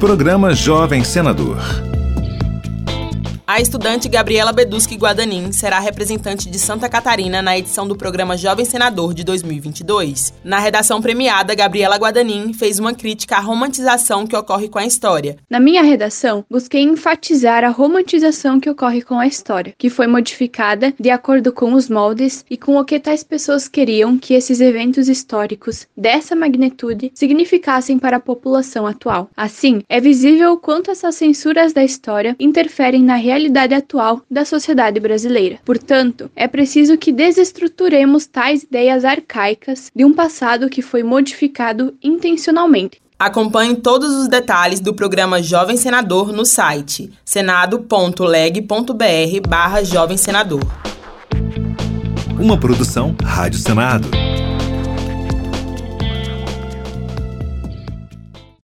Programa Jovem Senador. A estudante Gabriela Beduschi Guadanin será representante de Santa Catarina na edição do programa Jovem Senador de 2022. Na redação premiada, Gabriela Guadanin fez uma crítica à romantização que ocorre com a história. Na minha redação, busquei enfatizar a romantização que ocorre com a história, que foi modificada de acordo com os moldes e com o que tais pessoas queriam que esses eventos históricos dessa magnitude significassem para a população atual. Assim, é visível quanto essas censuras da história interferem na realidade realidade atual da sociedade brasileira. Portanto, é preciso que desestruturemos tais ideias arcaicas de um passado que foi modificado intencionalmente. Acompanhe todos os detalhes do programa Jovem Senador no site senado.leg.br barra Jovem Senador. Uma produção Rádio Senado.